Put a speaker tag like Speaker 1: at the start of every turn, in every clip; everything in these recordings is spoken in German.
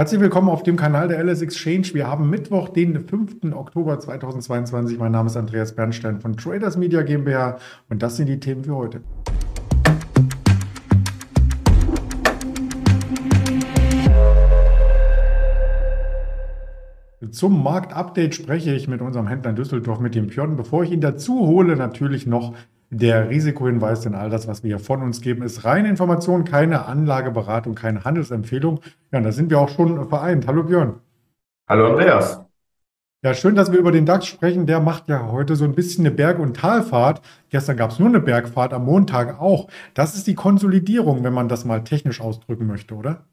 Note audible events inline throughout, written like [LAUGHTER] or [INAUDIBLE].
Speaker 1: Herzlich willkommen auf dem Kanal der LS Exchange. Wir haben Mittwoch, den 5. Oktober 2022. Mein Name ist Andreas Bernstein von Traders Media GmbH und das sind die Themen für heute. Zum Marktupdate spreche ich mit unserem Händler in Düsseldorf, mit dem Björn. Bevor ich ihn dazu hole, natürlich noch der Risikohinweis, denn all das, was wir hier von uns geben, ist reine Information, keine Anlageberatung, keine Handelsempfehlung. Ja, da sind wir auch schon vereint. Hallo Björn.
Speaker 2: Hallo Andreas.
Speaker 1: Ja, schön, dass wir über den DAX sprechen. Der macht ja heute so ein bisschen eine Berg- und Talfahrt. Gestern gab es nur eine Bergfahrt, am Montag auch. Das ist die Konsolidierung, wenn man das mal technisch ausdrücken möchte, oder?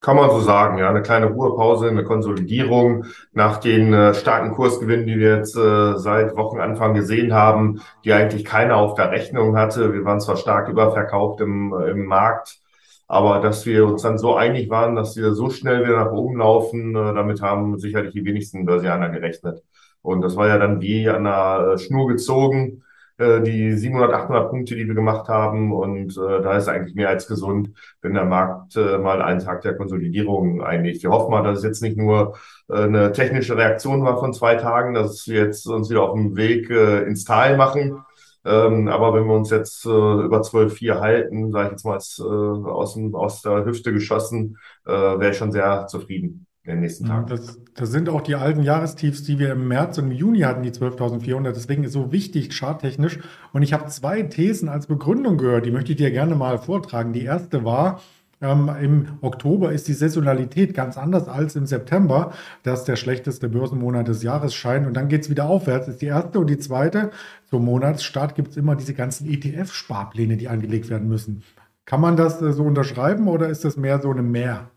Speaker 2: Kann man so sagen, ja. Eine kleine Ruhepause, eine Konsolidierung nach den äh, starken Kursgewinnen, die wir jetzt äh, seit Wochenanfang gesehen haben, die eigentlich keiner auf der Rechnung hatte. Wir waren zwar stark überverkauft im, äh, im Markt, aber dass wir uns dann so einig waren, dass wir so schnell wieder nach oben laufen, äh, damit haben sicherlich die wenigsten Börsianer gerechnet. Und das war ja dann wie an einer äh, Schnur gezogen. Äh, die 700, 800 Punkte, die wir gemacht haben. Und äh, da ist eigentlich mehr als gesund, wenn der Markt äh, mal einen Tag der Konsolidierung einlegt. Wir hoffen mal, dass es jetzt nicht nur äh, eine technische Reaktion war von zwei Tagen, dass wir jetzt uns wieder auf dem Weg äh, ins Tal machen. Ähm, aber wenn wir uns jetzt äh, über 12,4 halten, sage ich jetzt mal äh, aus, aus der Hüfte geschossen, äh, wäre ich schon sehr zufrieden in den nächsten Tagen.
Speaker 1: Das, das, sind auch die alten Jahrestiefs, die wir im März und im Juni hatten, die 12.400. Deswegen ist so wichtig, charttechnisch. Und ich habe zwei Thesen als Begründung gehört, die möchte ich dir gerne mal vortragen. Die erste war, ähm, Im Oktober ist die Saisonalität ganz anders als im September, das der schlechteste Börsenmonat des Jahres scheint. Und dann geht es wieder aufwärts, ist die erste. Und die zweite, zum Monatsstart gibt es immer diese ganzen ETF-Sparpläne, die angelegt werden müssen. Kann man das äh, so unterschreiben oder ist das mehr so eine Mehr?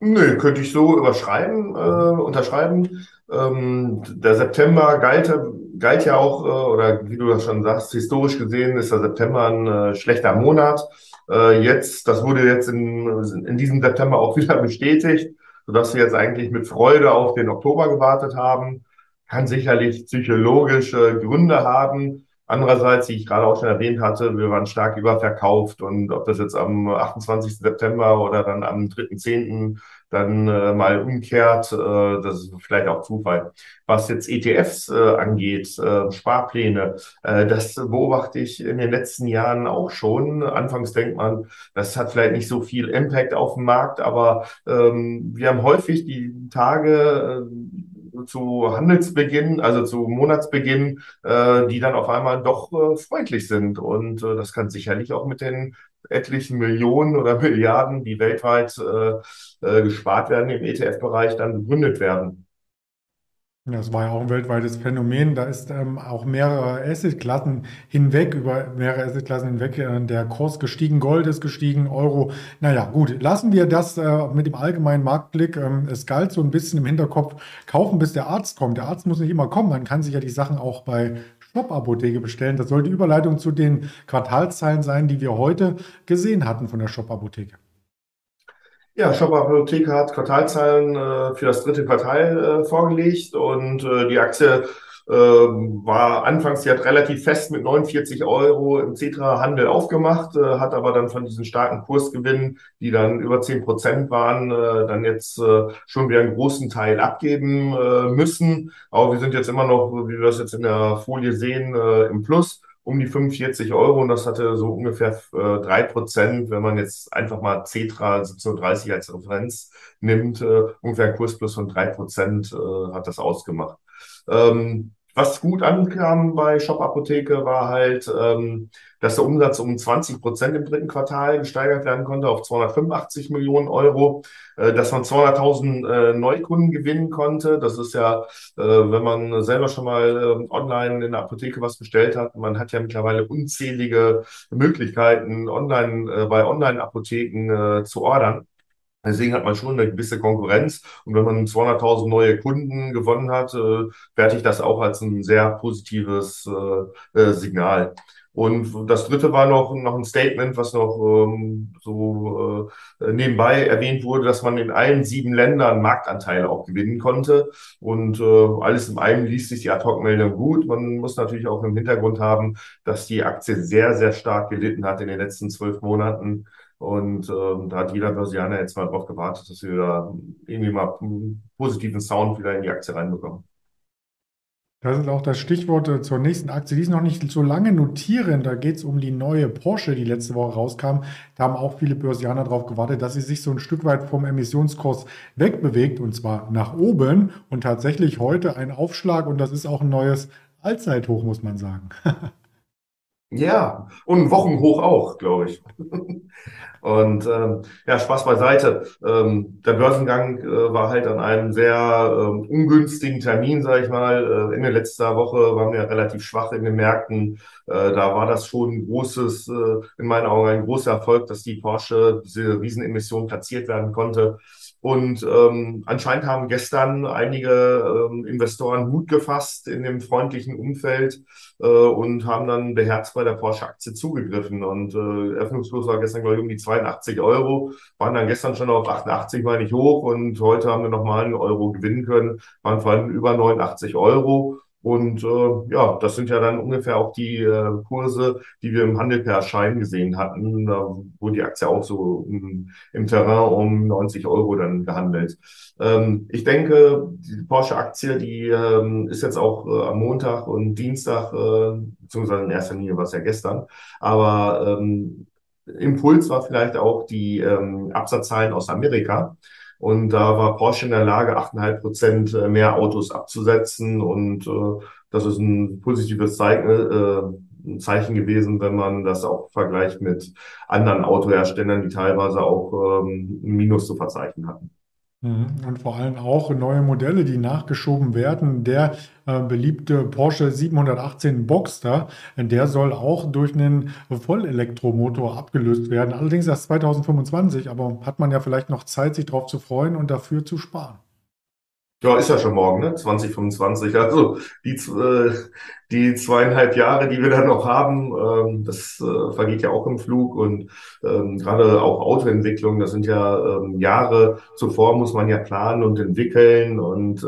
Speaker 2: Nö, könnte ich so überschreiben, äh, unterschreiben. Ähm, der September galt, galt ja auch, äh, oder wie du das schon sagst, historisch gesehen ist der September ein äh, schlechter Monat. Äh, jetzt, das wurde jetzt in, in diesem September auch [LAUGHS] wieder bestätigt, sodass wir jetzt eigentlich mit Freude auf den Oktober gewartet haben. Kann sicherlich psychologische Gründe haben. Andererseits, wie ich gerade auch schon erwähnt hatte, wir waren stark überverkauft und ob das jetzt am 28. September oder dann am 3.10. dann äh, mal umkehrt, äh, das ist vielleicht auch Zufall. Was jetzt ETFs äh, angeht, äh, Sparpläne, äh, das beobachte ich in den letzten Jahren auch schon. Anfangs denkt man, das hat vielleicht nicht so viel Impact auf den Markt, aber ähm, wir haben häufig die Tage, äh, zu Handelsbeginn, also zu Monatsbeginn, äh, die dann auf einmal doch äh, freundlich sind. Und äh, das kann sicherlich auch mit den etlichen Millionen oder Milliarden, die weltweit äh, äh, gespart werden im ETF-Bereich, dann begründet werden.
Speaker 1: Das war ja auch ein weltweites Phänomen. Da ist ähm, auch mehrere Assetklassen hinweg, über mehrere Assetklassen hinweg äh, der Kurs gestiegen, Gold ist gestiegen, Euro. Naja, gut, lassen wir das äh, mit dem allgemeinen Marktblick. Ähm, es galt so ein bisschen im Hinterkopf, kaufen bis der Arzt kommt. Der Arzt muss nicht immer kommen, man kann sich ja die Sachen auch bei Shop-Apotheke bestellen. Das soll die Überleitung zu den Quartalszahlen sein, die wir heute gesehen hatten von der Shop-Apotheke.
Speaker 2: Ja, Shop Apotheke hat Quartalzahlen äh, für das dritte Quartal äh, vorgelegt und äh, die Aktie äh, war anfangs, sie hat relativ fest mit 49 Euro im Cetra-Handel aufgemacht, äh, hat aber dann von diesen starken Kursgewinnen, die dann über 10 Prozent waren, äh, dann jetzt äh, schon wieder einen großen Teil abgeben äh, müssen. Aber wir sind jetzt immer noch, wie wir das jetzt in der Folie sehen, äh, im Plus um die 45 Euro und das hatte so ungefähr äh, drei äh, Prozent, wenn man jetzt einfach mal Cetra 1730 als Referenz nimmt, äh, ungefähr ein Kursplus von drei Prozent äh, hat das ausgemacht. Ähm, was gut ankam bei Shop Apotheke war halt, ähm, dass der Umsatz um 20 Prozent im dritten Quartal gesteigert werden konnte auf 285 Millionen Euro, äh, dass man 200.000 äh, Neukunden gewinnen konnte. Das ist ja, äh, wenn man selber schon mal äh, online in der Apotheke was bestellt hat, man hat ja mittlerweile unzählige Möglichkeiten, online äh, bei Online-Apotheken äh, zu ordern. Deswegen hat man schon eine gewisse Konkurrenz. Und wenn man 200.000 neue Kunden gewonnen hat, äh, werte ich das auch als ein sehr positives äh, äh, Signal. Und das dritte war noch, noch ein Statement, was noch ähm, so äh, nebenbei erwähnt wurde, dass man in allen sieben Ländern Marktanteile auch gewinnen konnte. Und äh, alles in einem liest sich die Ad-Hoc-Meldung gut. Man muss natürlich auch im Hintergrund haben, dass die Aktie sehr, sehr stark gelitten hat in den letzten zwölf Monaten Und ähm, da hat jeder Börsianer jetzt mal drauf gewartet, dass wir da irgendwie mal einen positiven Sound wieder in die Aktie reinbekommen.
Speaker 1: Das ist auch das Stichwort äh, zur nächsten Aktie. Die ist noch nicht so lange notieren. Da geht es um die neue Porsche, die letzte Woche rauskam. Da haben auch viele Börsianer darauf gewartet, dass sie sich so ein Stück weit vom Emissionskurs wegbewegt und zwar nach oben. Und tatsächlich heute ein Aufschlag und das ist auch ein neues Allzeithoch, muss man sagen. [LAUGHS]
Speaker 2: Ja, und Wochenhoch auch, glaube ich. [LAUGHS] Und ähm, ja, Spaß beiseite. Ähm, der Börsengang äh, war halt an einem sehr ähm, ungünstigen Termin, sage ich mal. Äh, Ende letzter Woche waren wir relativ schwach in den Märkten. Äh, da war das schon ein großes, äh, in meinen Augen ein großer Erfolg, dass die Porsche diese Riesenemission platziert werden konnte. Und ähm, anscheinend haben gestern einige ähm, Investoren Mut gefasst in dem freundlichen Umfeld äh, und haben dann beherzt bei der Porsche-Aktie zugegriffen. Und äh, Eröffnungskurs war gestern, glaube ich, um die 82 Euro, waren dann gestern schon auf 88, meine ich, hoch. Und heute haben wir nochmal einen Euro gewinnen können, waren vor allem über 89 Euro. Und äh, ja, das sind ja dann ungefähr auch die äh, Kurse, die wir im Handel per Schein gesehen hatten. Da wurde die Aktie auch so im, im Terrain um 90 Euro dann gehandelt. Ähm, ich denke, die Porsche-Aktie, die ähm, ist jetzt auch äh, am Montag und Dienstag, äh, beziehungsweise in erster Linie war es ja gestern, aber ähm, Impuls war vielleicht auch die ähm, Absatzzahlen aus Amerika. Und da war Porsche in der Lage, 8,5 Prozent äh, mehr Autos abzusetzen. Und äh, das ist ein positives Zeichen, äh, ein Zeichen gewesen, wenn man das auch vergleicht mit anderen Autoherstellern, die teilweise auch ähm, Minus zu verzeichnen hatten.
Speaker 1: Mhm. Und vor allem auch neue Modelle, die nachgeschoben werden. Der äh, beliebte Porsche 718 Boxster, der soll auch durch einen Vollelektromotor abgelöst werden. Allerdings erst 2025, aber hat man ja vielleicht noch Zeit, sich darauf zu freuen und dafür zu sparen.
Speaker 2: Ja, ist ja schon morgen, ne? 2025. Also die, äh, die zweieinhalb Jahre, die wir dann noch haben, ähm, das äh, vergeht ja auch im Flug. Und ähm, gerade auch Autoentwicklung, das sind ja ähm, Jahre zuvor, muss man ja planen und entwickeln. Und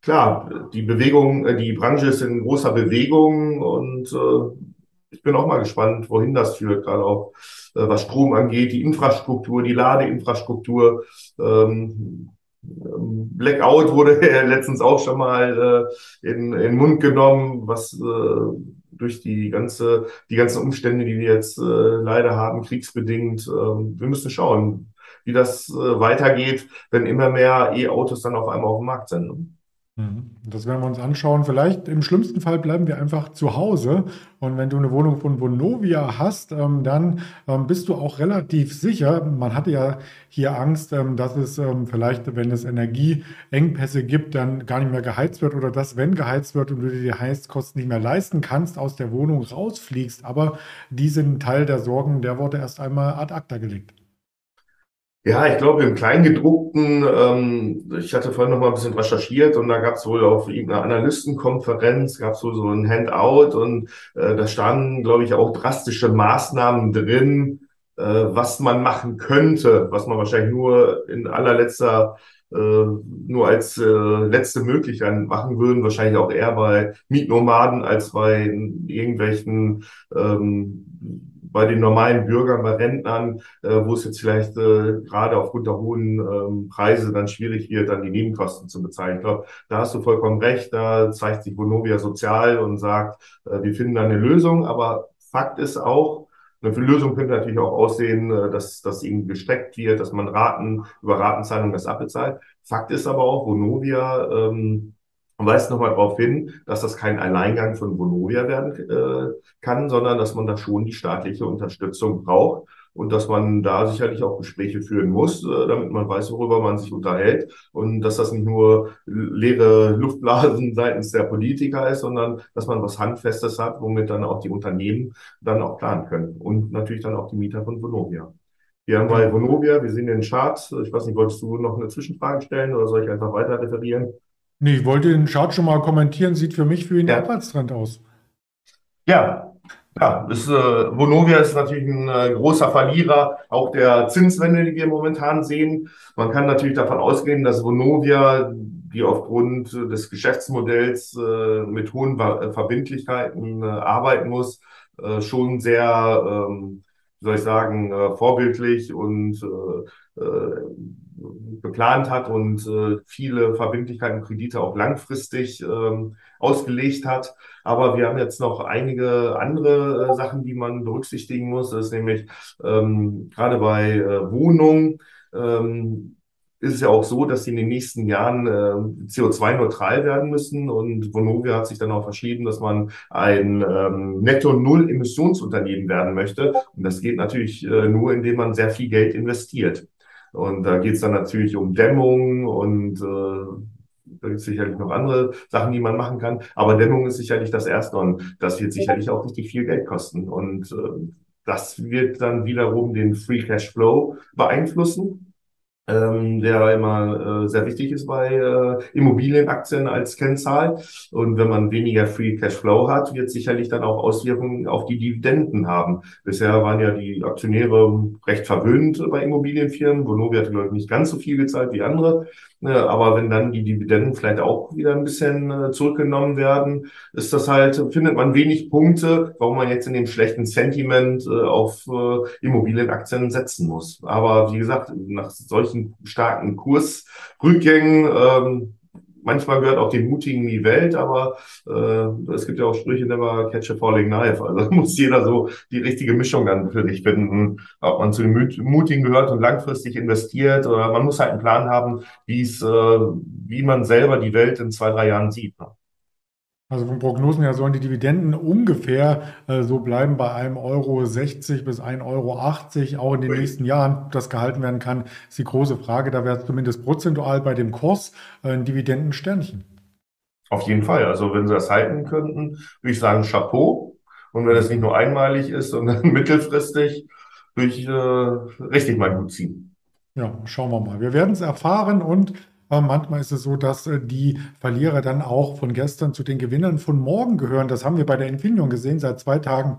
Speaker 2: klar, die Bewegung, äh, die Branche ist in großer Bewegung und ich bin auch mal gespannt, wohin das führt, gerade auch was Strom angeht, die Infrastruktur, die Ladeinfrastruktur. Blackout wurde [LAUGHS] letztens auch schon mal äh, in, in den Mund genommen, was äh, durch die ganze, die ganzen Umstände, die wir jetzt äh, leider haben, kriegsbedingt. Äh, wir müssen schauen, wie das äh, weitergeht, wenn immer mehr E-Autos dann auf einmal auf dem Markt sind.
Speaker 1: Mhm. Das werden wir uns anschauen. Vielleicht im schlimmsten Fall bleiben wir einfach zu Hause. Und wenn du eine Wohnung von Vonovia hast, ähm, dann ähm, bist du auch relativ sicher. Man hatte ja hier Angst, ähm, dass es vielleicht, wenn es Energieengpässe gibt, dann gar nicht mehr geheizt wird oder dass, wenn geheizt wird und du dir die Heizkosten nicht mehr leisten kannst, aus der Wohnung rausfliegst. Aber die sind Teil der Sorgen, der wurde erst einmal ad acta gelegt.
Speaker 2: Ja, ich glaube im Kleingedruckten, ähm, ich hatte vorhin noch mal ein bisschen recherchiert und da gab es wohl auf irgendeiner Analystenkonferenz, gab es wohl so ein Handout und äh, da standen, glaube ich, auch drastische Maßnahmen drin, äh, was man machen könnte, was man wahrscheinlich nur in allerletzter, äh, nur als äh, letzte Möglichkeit machen würden, wahrscheinlich auch eher bei Mietnomaden als bei irgendwelchen ähm, bei den normalen Bürgern, bei Rentnern, äh, wo es jetzt vielleicht äh, gerade aufgrund der hohen ähm, Preise dann schwierig wird, dann die Nebenkosten zu bezahlen. Ich glaube, da hast du vollkommen recht. Da zeigt sich Vonovia sozial und sagt, äh, wir finden da eine Lösung. Aber Fakt ist auch, eine Lösung könnte natürlich auch aussehen, äh, dass das irgendwie gestreckt wird, dass man Raten über Ratenzahlung das abbezahlt. Fakt ist aber auch, Vonovia ähm, weist nochmal darauf hin, dass das kein Alleingang von Vonovia werden äh, kann, sondern dass man da schon die staatliche Unterstützung braucht und dass man da sicherlich auch Gespräche führen muss, äh, damit man weiß, worüber man sich unterhält und dass das nicht nur leere Luftblasen [LAUGHS] seitens der Politiker ist, sondern dass man was Handfestes hat, womit dann auch die Unternehmen dann auch planen können und natürlich dann auch die Mieter von Vonovia. Wir haben bei Vonovia, wir sehen den Chart. Ich weiß nicht, wolltest du noch eine Zwischenfrage stellen oder soll ich einfach weiter referieren?
Speaker 1: Nee, ich wollte den Chart schon mal kommentieren. Sieht für mich für ihn ja. Abwärtstrend aus.
Speaker 2: Ja, ja, ist, äh, Vonovia ist natürlich ein äh, großer Verlierer, auch der Zinswende, die wir momentan sehen. Man kann natürlich davon ausgehen, dass Vonovia, die aufgrund des Geschäftsmodells äh, mit hohen Verbindlichkeiten äh, arbeiten muss, äh, schon sehr ähm, wie soll ich sagen, äh, vorbildlich und äh, äh, geplant hat und äh, viele Verbindlichkeiten und Kredite auch langfristig ähm, ausgelegt hat. Aber wir haben jetzt noch einige andere äh, Sachen, die man berücksichtigen muss. Das ist nämlich ähm, gerade bei äh, Wohnungen ähm, ist es ja auch so, dass sie in den nächsten Jahren äh, CO2-neutral werden müssen. Und Vonovia hat sich dann auch verschrieben, dass man ein ähm, Netto-Null-Emissionsunternehmen werden möchte. Und das geht natürlich äh, nur, indem man sehr viel Geld investiert. Und da geht es dann natürlich um Dämmung und äh, da gibt es sicherlich noch andere Sachen, die man machen kann. Aber Dämmung ist sicherlich das Erste und das wird sicherlich auch richtig viel Geld kosten. Und äh, das wird dann wiederum den Free Cash Flow beeinflussen ähm, der immer äh, sehr wichtig ist bei äh, Immobilienaktien als Kennzahl. Und wenn man weniger Free Cash Flow hat, wird sicherlich dann auch Auswirkungen auf die Dividenden haben. Bisher waren ja die Aktionäre recht verwöhnt bei Immobilienfirmen. Vonovia hat, glaube ich, nicht ganz so viel gezahlt wie andere. Aber wenn dann die Dividenden vielleicht auch wieder ein bisschen äh, zurückgenommen werden, ist das halt, findet man wenig Punkte, warum man jetzt in dem schlechten Sentiment äh, auf äh, Immobilienaktien setzen muss. Aber wie gesagt, nach solchen starken Kursrückgängen ähm, manchmal gehört auch den Mutigen die Welt, aber äh, es gibt ja auch Sprüche, never catch a falling knife. Also [LAUGHS] muss jeder so die richtige Mischung dann für sich finden, ob man zu den Mutigen gehört und langfristig investiert oder man muss halt einen Plan haben, wie es, äh, wie man selber die Welt in zwei, drei Jahren sieht. Ne?
Speaker 1: Also von Prognosen her sollen die Dividenden ungefähr äh, so bleiben bei einem Euro 60 bis 1,80 Euro auch in den nächsten Jahren. Ob das gehalten werden kann, ist die große Frage. Da wäre es zumindest prozentual bei dem Kurs äh, ein Dividendensternchen.
Speaker 2: Auf jeden Fall. Also wenn Sie das halten könnten, würde ich sagen Chapeau. Und wenn es nicht nur einmalig ist, sondern [LAUGHS] mittelfristig, würde ich äh, richtig mal gut ziehen.
Speaker 1: Ja, schauen wir mal. Wir werden es erfahren und manchmal ist es so, dass äh, die Verlierer dann auch von gestern zu den Gewinnern von morgen gehören. Das haben wir bei der Infineon gesehen. Seit zwei Tagen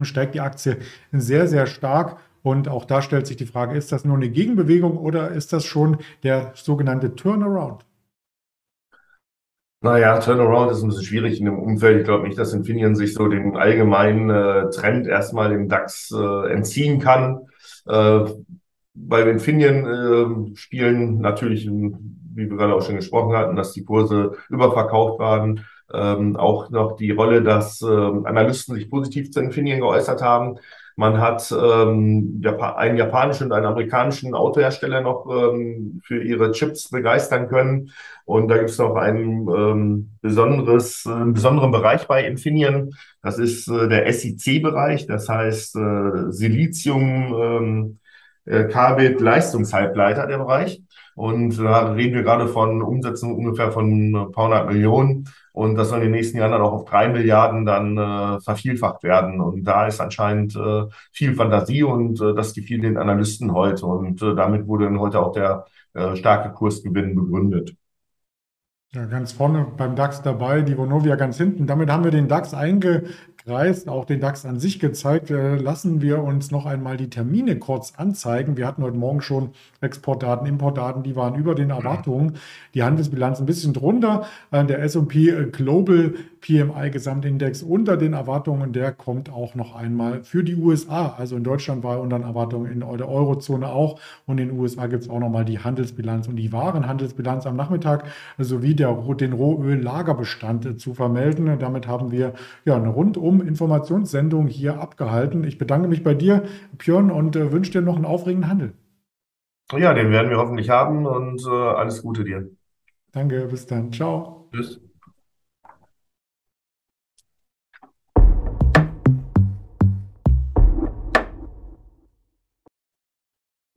Speaker 1: steigt die Aktie sehr, sehr stark. Und auch da stellt sich die Frage, ist das nur eine Gegenbewegung oder ist das schon der sogenannte Turnaround?
Speaker 2: Naja, Turnaround ist ein bisschen schwierig in dem Umfeld. Ich glaube nicht, dass Infineon sich so dem allgemeinen äh, Trend erstmal im DAX äh, entziehen kann. Äh, bei Infineon äh, spielen natürlich wie wir gerade auch schon gesprochen hatten, dass die Kurse überverkauft waren. Ähm, auch noch die Rolle, dass ähm, Analysten sich positiv zu Infineon geäußert haben. Man hat ähm, einen japanischen und einen amerikanischen Autohersteller noch ähm, für ihre Chips begeistern können. Und da gibt es noch einen ähm, besonderes, äh, besonderen Bereich bei Infineon. Das ist äh, der SiC-Bereich, das heißt äh, Silizium, ähm, äh, Carbid, Leistungshalbleiter, der Bereich. Und da reden wir gerade von Umsätzen ungefähr von ein paar hundert Millionen. Und das soll in den nächsten Jahren dann auch auf drei Milliarden dann äh, vervielfacht werden. Und da ist anscheinend äh, viel Fantasie und äh, das gefiel den Analysten heute. Und äh, damit wurde dann heute auch der äh, starke Kursgewinn begründet.
Speaker 1: Ja, ganz vorne beim DAX dabei, die Vonovia ganz hinten. Damit haben wir den DAX einge, Kreis, auch den DAX an sich gezeigt. Äh, lassen wir uns noch einmal die Termine kurz anzeigen. Wir hatten heute Morgen schon Exportdaten, Importdaten, die waren über den Erwartungen. Die Handelsbilanz ein bisschen drunter. Äh, der S&P Global PMI Gesamtindex unter den Erwartungen. Der kommt auch noch einmal für die USA. Also in Deutschland war er unter den Erwartungen, in der Eurozone auch. Und in den USA gibt es auch noch mal die Handelsbilanz und die Warenhandelsbilanz am Nachmittag sowie der, den Rohöl-Lagerbestand äh, zu vermelden. Damit haben wir ja eine rundum Informationssendung hier abgehalten. Ich bedanke mich bei dir, Björn, und äh, wünsche dir noch einen aufregenden Handel.
Speaker 2: Ja, den werden wir hoffentlich haben und äh, alles Gute dir.
Speaker 1: Danke, bis dann. Ciao. Tschüss.